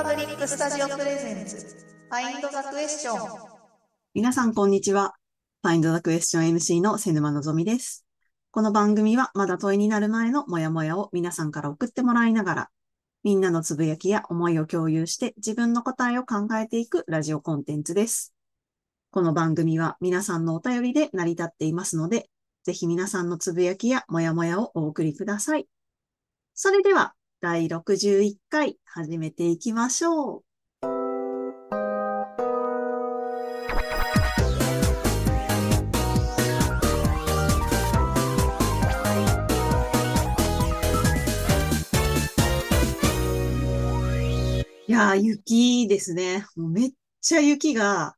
パブリックスタジオ presents、Find the Question。皆さん、こんにちは。Find the Question MC の瀬沼のぞみです。この番組は、まだ問いになる前のモヤモヤを皆さんから送ってもらいながら、みんなのつぶやきや思いを共有して自分の答えを考えていくラジオコンテンツです。この番組は皆さんのお便りで成り立っていますので、ぜひ皆さんのつぶやきやモヤモヤをお送りください。それでは、第61回始めていきましょう。いやー、雪ですね。もうめっちゃ雪が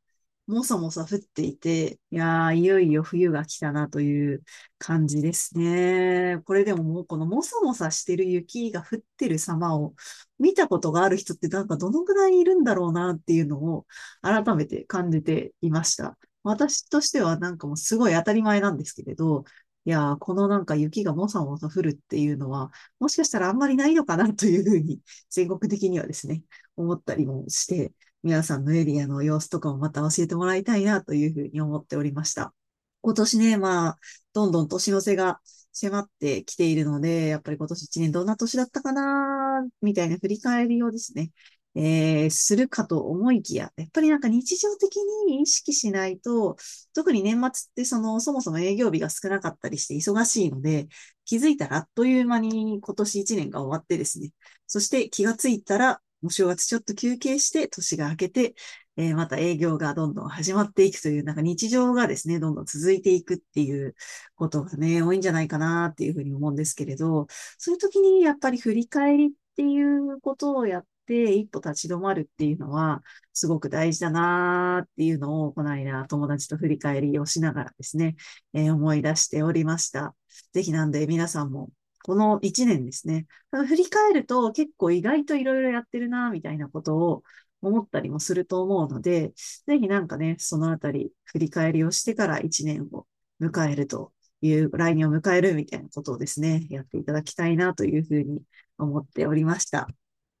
もさもさ降っていて、いやー、いよいよ冬が来たなという感じですね。これでももうこのもさもさしてる雪が降ってる様を見たことがある人ってなんかどのぐらいいるんだろうなっていうのを改めて感じていました。私としてはなんかもうすごい当たり前なんですけれど、いやー、このなんか雪がもさもさ降るっていうのは、もしかしたらあんまりないのかなというふうに、全国的にはですね、思ったりもして、皆さんのエリアの様子とかもまた教えてもらいたいなというふうに思っておりました。今年ね、まあ、どんどん年の瀬が迫ってきているので、やっぱり今年一年どんな年だったかな、みたいな振り返りをですね、えー、するかと思いきや、やっぱりなんか日常的に意識しないと、特に年末ってその、そもそも営業日が少なかったりして忙しいので、気づいたらあっという間に今年一年が終わってですね、そして気がついたら、お正月ちょっと休憩して年が明けて、えー、また営業がどんどん始まっていくという、なんか日常がですね、どんどん続いていくっていうことがね、多いんじゃないかなっていうふうに思うんですけれど、そういう時にやっぱり振り返りっていうことをやって、一歩立ち止まるっていうのは、すごく大事だなっていうのを、この間友達と振り返りをしながらですね、えー、思い出しておりました。ぜひなんで皆さんも、この一年ですね、振り返ると結構意外といろいろやってるなみたいなことを思ったりもすると思うので、ぜひなんかね、そのあたり振り返りをしてから一年を迎えるという、来年を迎えるみたいなことをですね、やっていただきたいなというふうに思っておりました。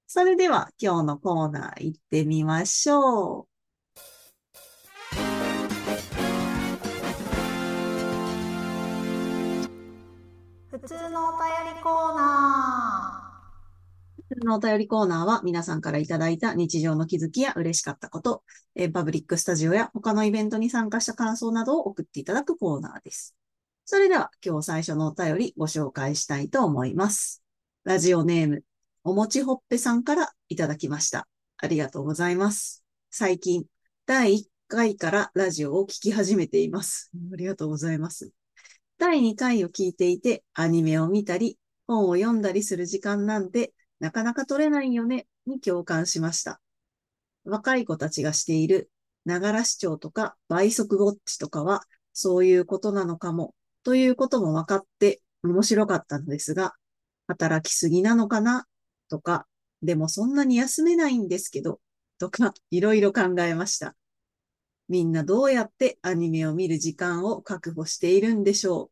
それでは今日のコーナー行ってみましょう。普通のお便りコーナー。普通のお便りコーナーは皆さんからいただいた日常の気づきや嬉しかったこと、えパブリックスタジオや他のイベントに参加した感想などを送っていただくコーナーです。それでは今日最初のお便りご紹介したいと思います。ラジオネーム、おもちほっぺさんからいただきました。ありがとうございます。最近、第1回からラジオを聞き始めています。ありがとうございます。第2回を聞いていて、アニメを見たり、本を読んだりする時間なんて、なかなか取れないよね、に共感しました。若い子たちがしている、ながら視聴とか倍速ウォッチとかは、そういうことなのかも、ということも分かって面白かったのですが、働きすぎなのかなとか、でもそんなに休めないんですけど、とか、いろいろ考えました。みんなどうやってアニメを見る時間を確保しているんでしょ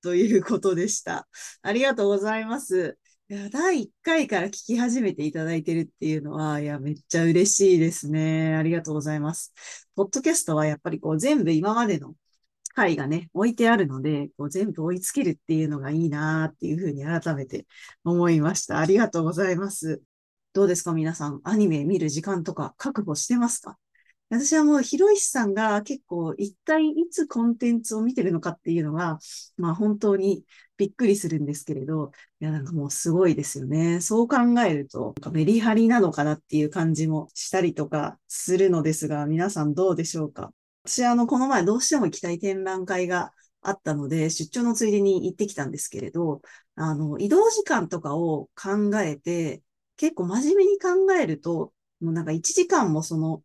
う？ということでした。ありがとうございます。いや第1回から聞き始めていただいてるっていうのは、いや、めっちゃ嬉しいですね。ありがとうございます。ポッドキャストはやっぱりこう全部今までの回がね、置いてあるので、こう全部追いつけるっていうのがいいなっていうふうに改めて思いました。ありがとうございます。どうですか皆さん、アニメ見る時間とか確保してますか？私はもう、ひろいしさんが結構一体いつコンテンツを見てるのかっていうのが、まあ本当にびっくりするんですけれど、いやなんかもうすごいですよね。そう考えると、メリハリなのかなっていう感じもしたりとかするのですが、皆さんどうでしょうか？私はあの、この前どうしても行きたい展覧会があったので、出張のついでに行ってきたんですけれど、あの、移動時間とかを考えて、結構真面目に考えると、もうなんか1時間もその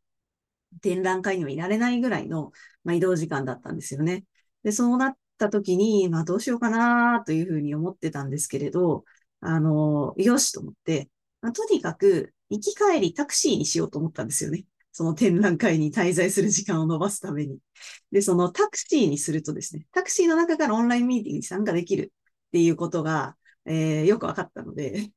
展覧会にはいられないぐらいの、まあ、移動時間だったんですよね。で、そうなった時に、まあどうしようかなというふうに思ってたんですけれど、あの、よしと思って、まあ、とにかく行き帰りタクシーにしようと思ったんですよね。その展覧会に滞在する時間を延ばすために。で、そのタクシーにするとですね、タクシーの中からオンラインミーティングに参加できるっていうことが、えー、よくわかったので、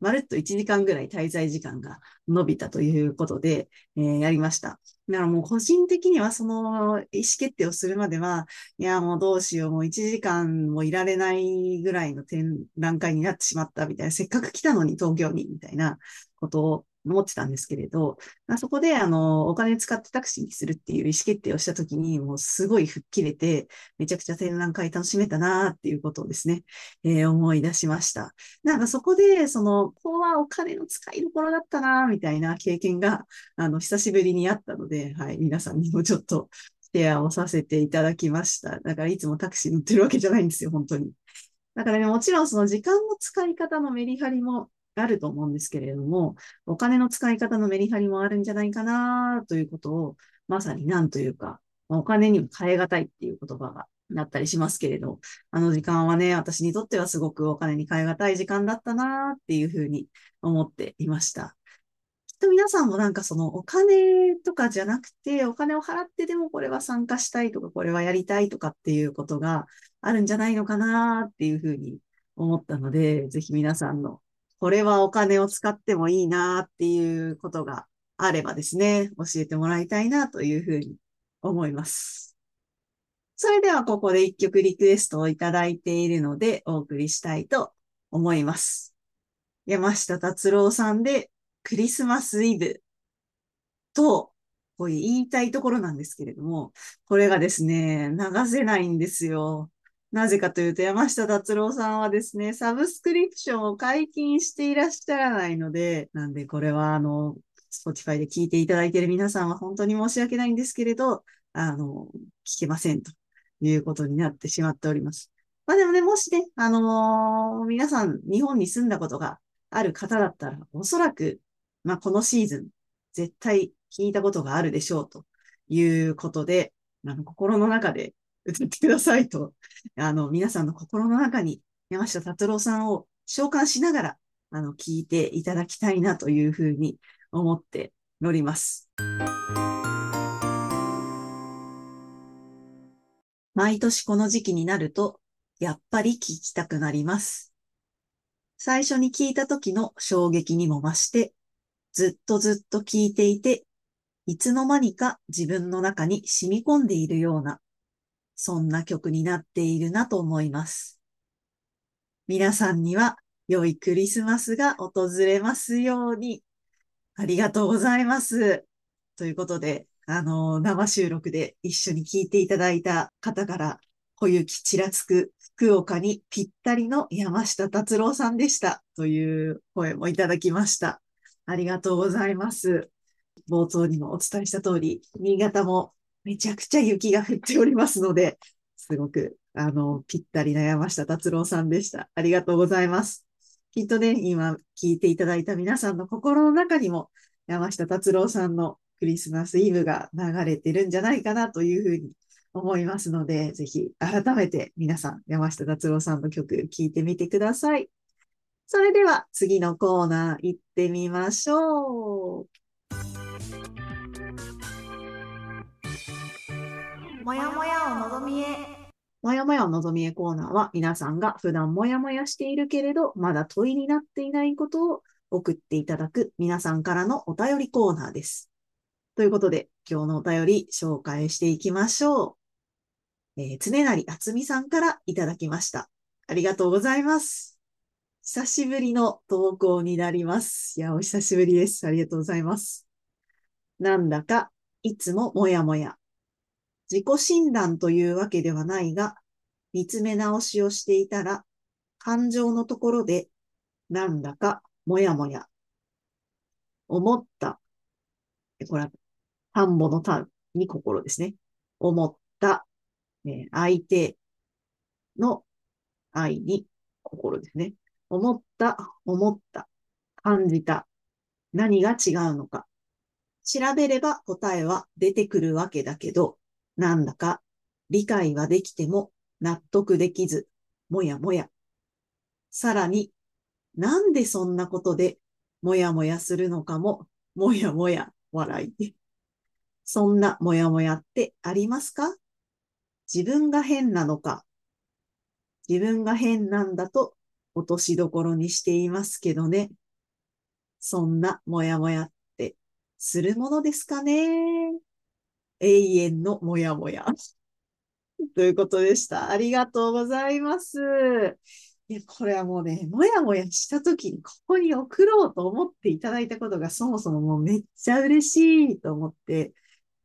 まるっと1時間ぐらい滞在時間が伸びたということで、えー、やりました。だからもう個人的にはその意思決定をするまでは、いやもうどうしよう、もう1時間もいられないぐらいの展覧会になってしまったみたいな、せっかく来たのに東京にみたいなことを思ってたんですけれど、そこで、あの、お金使ってタクシーにするっていう意思決定をしたときに、もうすごい吹っ切れて、めちゃくちゃ展覧会楽しめたなっていうことをですね、えー、思い出しました。なんかそこで、その、ここはお金の使いどころだったなみたいな経験が、あの、久しぶりにあったので、はい、皆さんにもちょっと、シェアをさせていただきました。だからいつもタクシー乗ってるわけじゃないんですよ、本当に。だからね、もちろんその時間の使い方のメリハリもあると思うんですけれども、お金の使い方のメリハリもあるんじゃないかなということを、まさになんというか、お金にも変え難いっていう言葉がなったりしますけれど、あの時間はね、私にとってはすごくお金に変え難い時間だったなっていうふうに思っていました。きっと皆さんもなんかそのお金とかじゃなくて、お金を払ってでもこれは参加したいとか、これはやりたいとかっていうことがあるんじゃないのかなっていうふうに思ったので、ぜひ皆さんのこれはお金を使ってもいいなっていうことがあればですね、教えてもらいたいなというふうに思います。それではここで一曲リクエストをいただいているのでお送りしたいと思います。山下達郎さんでクリスマスイブと、こう言いたいところなんですけれども、これがですね、流せないんですよ。なぜかというと、山下達郎さんはですね、サブスクリプションを解禁していらっしゃらないので、なんでこれはあの、Spotify で聞いていただいている皆さんは本当に申し訳ないんですけれど、あの、聞けませんということになってしまっております。まあでもね、もしね、あのー、皆さん日本に住んだことがある方だったら、おそらく、まあこのシーズン、絶対聞いたことがあるでしょうということで、あの心の中で歌ってくださいと、あの、皆さんの心の中に山下達郎さんを召喚しながら、あの、聞いていただきたいなというふうに思っております。毎年この時期になると、やっぱり聞きたくなります。最初に聞いた時の衝撃にも増して、ずっとずっと聞いていて、いつの間にか自分の中に染み込んでいるような、そんな曲になっているなと思います。皆さんには良いクリスマスが訪れますように。ありがとうございます。ということで、あの、生収録で一緒に聞いていただいた方から、小雪ちらつく福岡にぴったりの山下達郎さんでした。という声もいただきました。ありがとうございます。冒頭にもお伝えした通り、新潟もめちゃくちゃ雪が降っておりますので、すごく、あの、ぴったりな山下達郎さんでした。ありがとうございます。きっとね、今聞いていただいた皆さんの心の中にも、山下達郎さんのクリスマスイブが流れてるんじゃないかなというふうに思いますので、ぜひ改めて皆さん、山下達郎さんの曲聴いてみてください。それでは次のコーナー行ってみましょう。もやもやをのぞみへ。もやもやをのぞみへコーナーは皆さんが普段もやもやしているけれど、まだ問いになっていないことを送っていただく皆さんからのお便りコーナーです。ということで、今日のお便り紹介していきましょう。えー、常成厚美さんからいただきました。ありがとうございます。久しぶりの投稿になります。いや、お久しぶりです。ありがとうございます。なんだか、いつももやもや、自己診断というわけではないが、見つめ直しをしていたら、感情のところで、なんだか、もやもや。思った。これは、田んぼの田に心ですね。思った、え相手の愛に心ですね。思った、思った、感じた。何が違うのか。調べれば答えは出てくるわけだけど、なんだか理解はできても納得できず、もやもや。さらに、なんでそんなことでもやもやするのかも、もやもや笑い。そんなもやもやってありますか？自分が変なのか自分が変なんだと落としどころにしていますけどね。そんなもやもやってするものですかね？永遠のもやもや。ということでした。ありがとうございます。いや、これはもうね、もやもやした時にここに送ろうと思っていただいたことがそもそももうめっちゃ嬉しいと思って、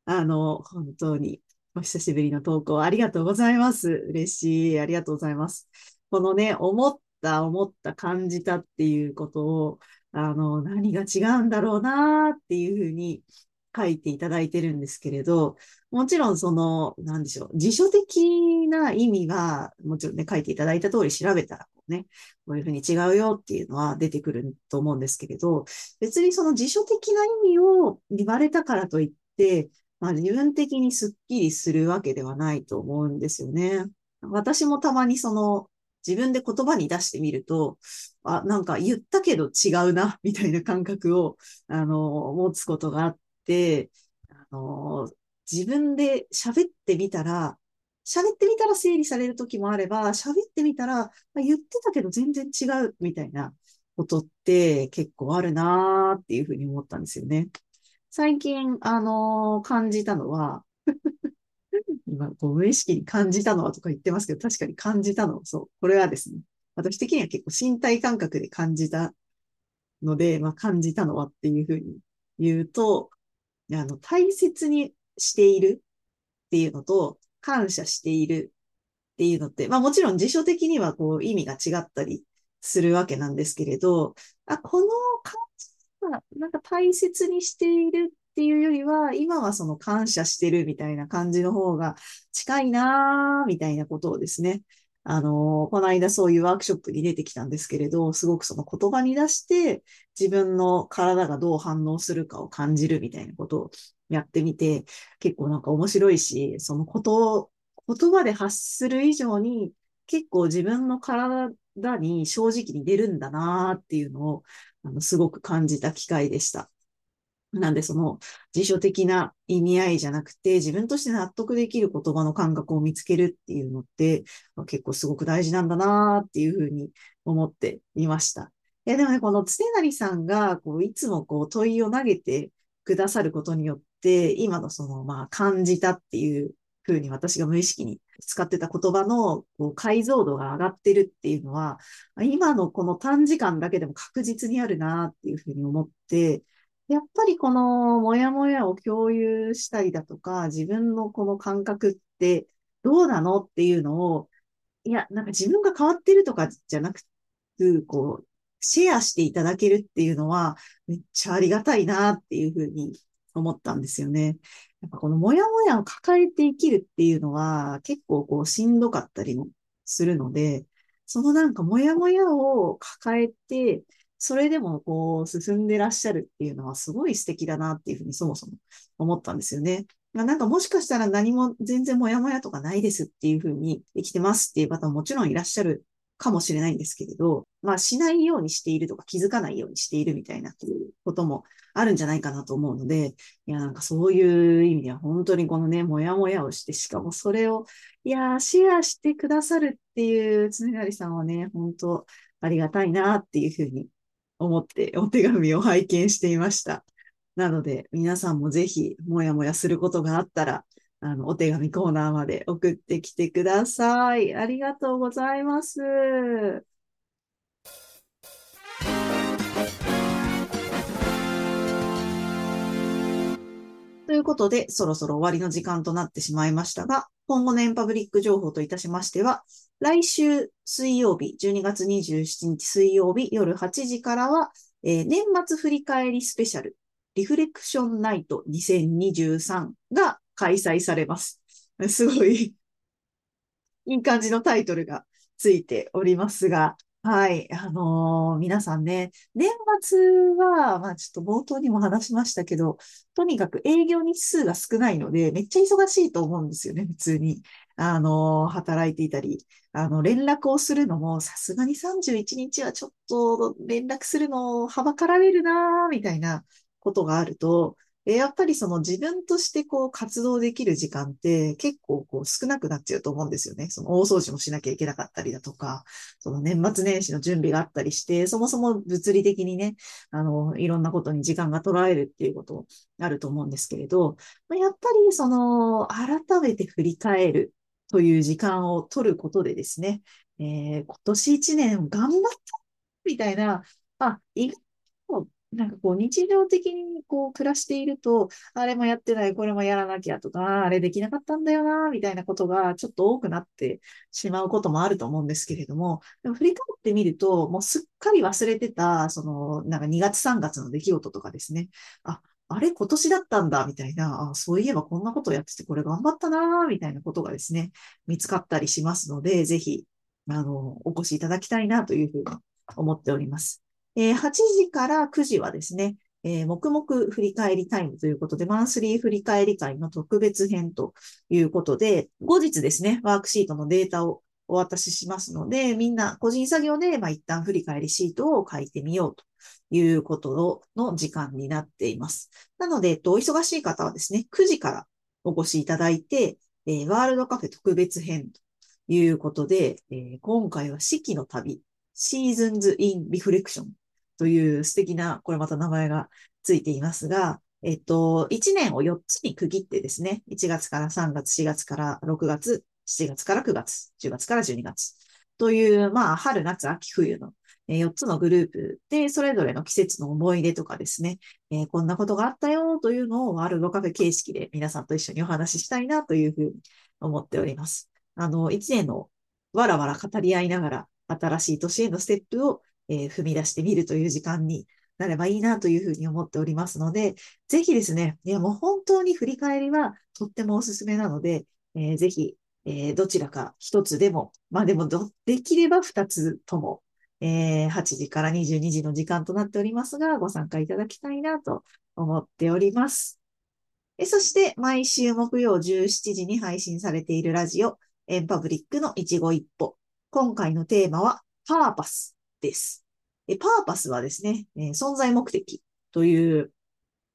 あの、本当にお久しぶりの投稿ありがとうございます。嬉しい。ありがとうございます。このね、思った、思った、感じたっていうことを、あの、何が違うんだろうなっていうふうに書いていただいてるんですけれど、もちろんその、なんでしょう、辞書的な意味は、もちろんね、書いていただいた通り調べたら、ね、こういうふうに違うよっていうのは出てくると思うんですけれど、別にその辞書的な意味を言われたからといって、まあ自分的にスッキリするわけではないと思うんですよね。私もたまにその、自分で言葉に出してみると、あ、なんか言ったけど違うな、みたいな感覚を、あの、持つことがあって、あの、自分で喋ってみたら、喋ってみたら整理される時もあれば、喋ってみたら、ま言ってたけど全然違う、みたいなことって結構あるなーっていうふうに思ったんですよね。最近、あの、感じたのは、今、こう無意識に感じたのはとか言ってますけど、確かに感じたのは、そう、これはですね、私的には結構身体感覚で感じたので、まあ、感じたのはっていうふうに言うと、あの、大切にしているっていうのと、感謝しているっていうのって、まあもちろん辞書的にはこう意味が違ったりするわけなんですけれど、あ、この感じはなんか大切にしているっていうよりは、今はその感謝してるみたいな感じの方が近いなーみたいなことをですね、あの、この間そういうワークショップに出てきたんですけれど、すごくその言葉に出して自分の体がどう反応するかを感じるみたいなことをやってみて、結構なんか面白いし、そのことを言葉で発する以上に結構自分の体に正直に出るんだなっていうのを、あの、すごく感じた機会でした。なんでその辞書的な意味合いじゃなくて、自分として納得できる言葉の感覚を見つけるっていうのって、結構すごく大事なんだなっていうふうに思っていました。いや、でもね、このつねなりさんが、こう、いつもこう問いを投げてくださることによって、今のその、まあ、感じたっていうふうに私が無意識に使ってた言葉のこう解像度が上がってるっていうのは、今のこの短時間だけでも確実にあるなっていうふうに思って、やっぱりこのモヤモヤを共有したりだとか、自分のこの感覚ってどうなのっていうのを、いや、なんか自分が変わってるとかじゃなくて、こう、シェアしていただけるっていうのは、めっちゃありがたいなっていうふうに思ったんですよね。やっぱこのモヤモヤを抱えて生きるっていうのは結構こうしんどかったりもするので、そのなんかモヤモヤを抱えて、それでもこう進んでらっしゃるっていうのはすごい素敵だなっていうふうにそもそも思ったんですよね。なんかもしかしたら何も全然モヤモヤとかないですっていうふうに生きてますっていう方ももちろんいらっしゃるかもしれないんですけれど、まあしないようにしているとか気づかないようにしているみたいなこともあるんじゃないかなと思うので、いやなんかそういう意味では本当にこのね、もやもやをして、しかもそれを、いやシェアしてくださるっていうつねがりさんはね、本当ありがたいなっていうふうに思ってお手紙を拝見していました。なので皆さんもぜひもやもやすることがあったら、あの、お手紙コーナーまで送ってきてください。ありがとうございます。ということで、そろそろ終わりの時間となってしまいましたが、今後のエンパブリック情報といたしましては、来週水曜日、12月27日水曜日夜8時からは、えー、年末振り返りスペシャル、リフレクションナイト2023が開催されます。すごい、いい感じのタイトルがついておりますが、はい、あのー、皆さんね、年末は、まあちょっと冒頭にも話しましたけど、とにかく営業日数が少ないので、めっちゃ忙しいと思うんですよね、普通に。あのー、働いていたり、あの、連絡をするのも、さすがに31日はちょっと連絡するのをはばかられるなみたいなことがあると、でやっぱりその自分としてこう活動できる時間って結構こう少なくなっちゃうと思うんですよね。その大掃除もしなきゃいけなかったりだとか、その年末年始の準備があったりして、そもそも物理的にね、あの、いろんなことに時間が取られるっていうことあると思うんですけれど、やっぱりその改めて振り返るという時間を取ることでですね、えー、今年一年頑張ったみたいな、あ、意外なんかこう日常的にこう暮らしていると、あれもやってない、これもやらなきゃとか、あれできなかったんだよな、みたいなことがちょっと多くなってしまうこともあると思うんですけれども、でも振り返ってみると、もうすっかり忘れてた、その、なんか2月3月の出来事とかですね。あ、あれ今年だったんだ、みたいな、あ、そういえばこんなことやっててこれ頑張ったな、みたいなことがですね、見つかったりしますので、ぜひ、あの、お越しいただきたいなというふうに思っております。えー、8時から9時はですね、えー、黙々振り返りタイムということで、マンスリー振り返り会の特別編ということで、後日ですね、ワークシートのデータをお渡ししますので、みんな個人作業で、まあ、一旦振り返りシートを書いてみようということの時間になっています。なので、えっと、お忙しい方はですね、9時からお越しいただいて、えー、ワールドカフェ特別編ということで、えー、今回は四季の旅、シーズンズ・イン・リフレクションという素敵な、これまた名前がついていますが、えっと、1年を4つに区切ってですね、1月から3月、4月から6月、7月から9月、10月から12月という、まあ、春、夏、秋、冬の4つのグループで、それぞれの季節の思い出とかですね、えー、こんなことがあったよというのをワールドカフェ形式で皆さんと一緒にお話ししたいなというふうに思っております。あの、1年のわらわら語り合いながら、新しい年へのステップをえー、踏み出してみるという時間になればいいなというふうに思っておりますので、ぜひですね、いやもう本当に振り返りはとってもおすすめなので、えー、ぜひ、えー、どちらか一つでも、まあでもできれば二つとも、えー、8時から22時の時間となっておりますが、ご参加いただきたいなと思っております。えそして、毎週木曜17時に配信されているラジオ、エンパブリックの一期一歩。今回のテーマは、パーパスです。パーパスはですね、え存在目的という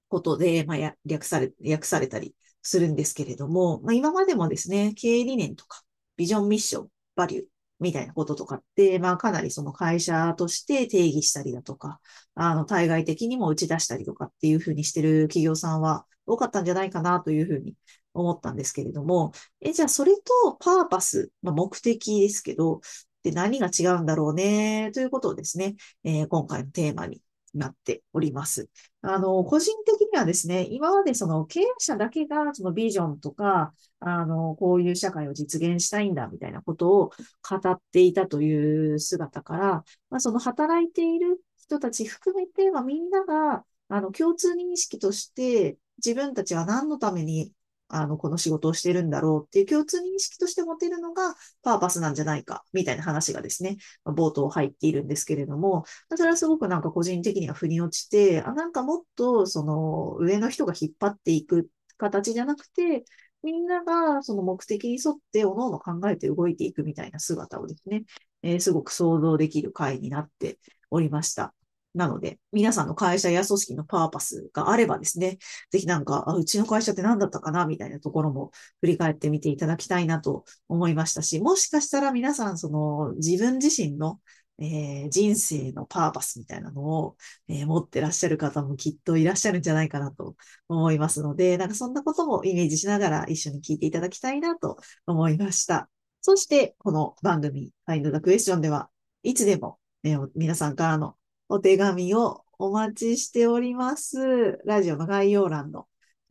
ことで、まあ、略され、訳されたりするんですけれども、まあ、今までもですね、経営理念とか、ビジョンミッション、バリューみたいなこととかって、まあ、かなりその会社として定義したりだとか、あの、対外的にも打ち出したりとかっていうふうにしてる企業さんは多かったんじゃないかなというふうに思ったんですけれども、え、じゃあそれとパーパス、まあ、目的ですけど、で何が違うんだろうね、ということをですね、えー、今回のテーマになっております。あの、個人的にはですね、今までその経営者だけがそのビジョンとか、あの、こういう社会を実現したいんだみたいなことを語っていたという姿から、まあ、その働いている人たち含めて、まあ、みんなが、あの、共通認識として、自分たちは何のためにあの、この仕事をしてるんだろうっていう共通認識として持てるのがパーパスなんじゃないか、みたいな話がですね、冒頭入っているんですけれども、それはすごくなんか個人的には腑に落ちて、あ、なんかもっとその上の人が引っ張っていく形じゃなくて、みんながその目的に沿って各々考えて動いていくみたいな姿をですね、えー、すごく想像できる回になっておりました。なので、皆さんの会社や組織のパーパスがあればですね、ぜひなんか、あうちの会社って何だったかなみたいなところも振り返ってみていただきたいなと思いましたし、もしかしたら皆さん、その自分自身のえー、人生のパーパスみたいなのを、えー、持ってらっしゃる方もきっといらっしゃるんじゃないかなと思いますので、なんかそんなこともイメージしながら一緒に聞いていただきたいなと思いました。そして、この番組、Find the Question では、いつでも、ね、皆さんからのお手紙をお待ちしております。ラジオの概要欄の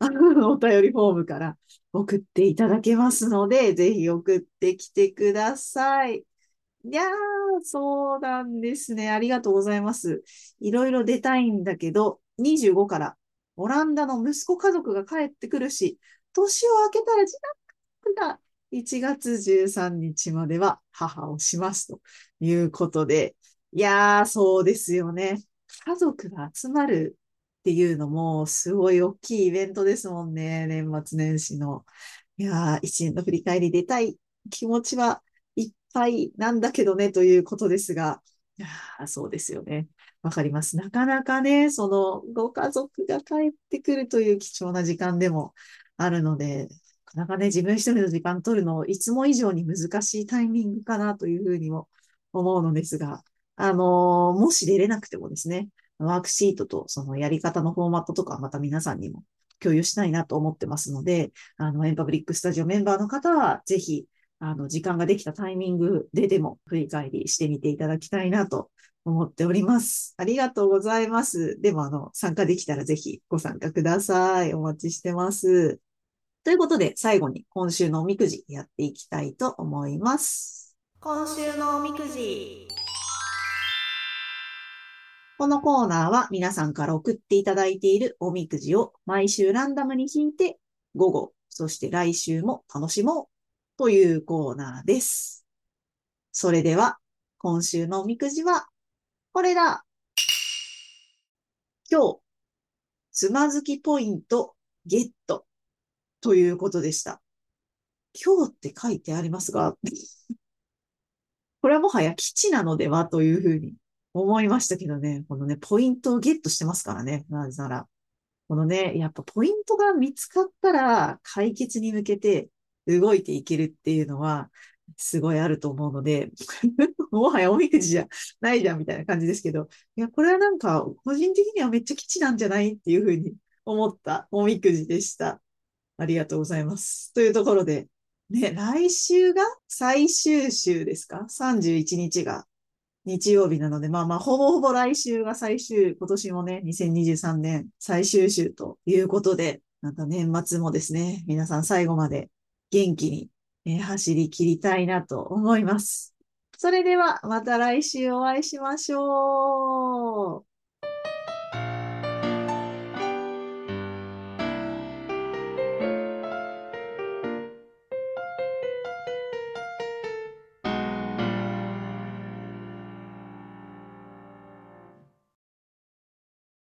お便りフォームから送っていただけますので、ぜひ送ってきてください。いやー、そうなんですね。ありがとうございます。いろいろ出たいんだけど、25からオランダの息子家族が帰ってくるし、年を明けたら自宅が1月13日までは母をしますということで、いやー、そうですよね。家族が集まるっていうのも、すごい大きいイベントですもんね。年末年始の。いやー、一年の振り返り出たい気持ちはいっぱいなんだけどね、ということですが、いやーそうですよね。わかります。なかなかね、その、ご家族が帰ってくるという貴重な時間でもあるので、なかなかね、自分一人の時間取るの、いつも以上に難しいタイミングかなというふうにも思うのですが、あのもし出れなくてもですね、ワークシートとそのやり方のフォーマットとかまた皆さんにも共有したいなと思ってますので、あの、エンパブリックスタジオメンバーの方は、ぜひ、あの、時間ができたタイミングででも振り返りしてみていただきたいなと思っております。ありがとうございます。でも、あの、参加できたらぜひご参加ください。お待ちしてます。ということで、最後に今週のおみくじやっていきたいと思います。今週のおみくじ。このコーナーは皆さんから送っていただいているおみくじを毎週ランダムに引いて午後、そして来週も楽しもうというコーナーです。それでは今週のおみくじはこれだ今日、つまずきポイントゲットということでした。今日って書いてありますが、これはもはや基地なのではというふうに思いましたけどね、このね、ポイントをゲットしてますからね、なぜなら。このね、やっぱポイントが見つかったら解決に向けて動いていけるっていうのは、すごいあると思うので、もはやおみくじじゃないじゃんみたいな感じですけど、いや、これはなんか、個人的にはめっちゃ基地なんじゃないっていうふうに思ったおみくじでした。ありがとうございます。というところで、ね、来週が最終週ですか ?31 日が日曜日なので、まあまあ、ほぼほぼ来週が最終、今年もね、2023年最終週ということで、また年末もですね、皆さん最後まで元気に、え走り切りたいなと思います。それでは、また来週お会いしましょう。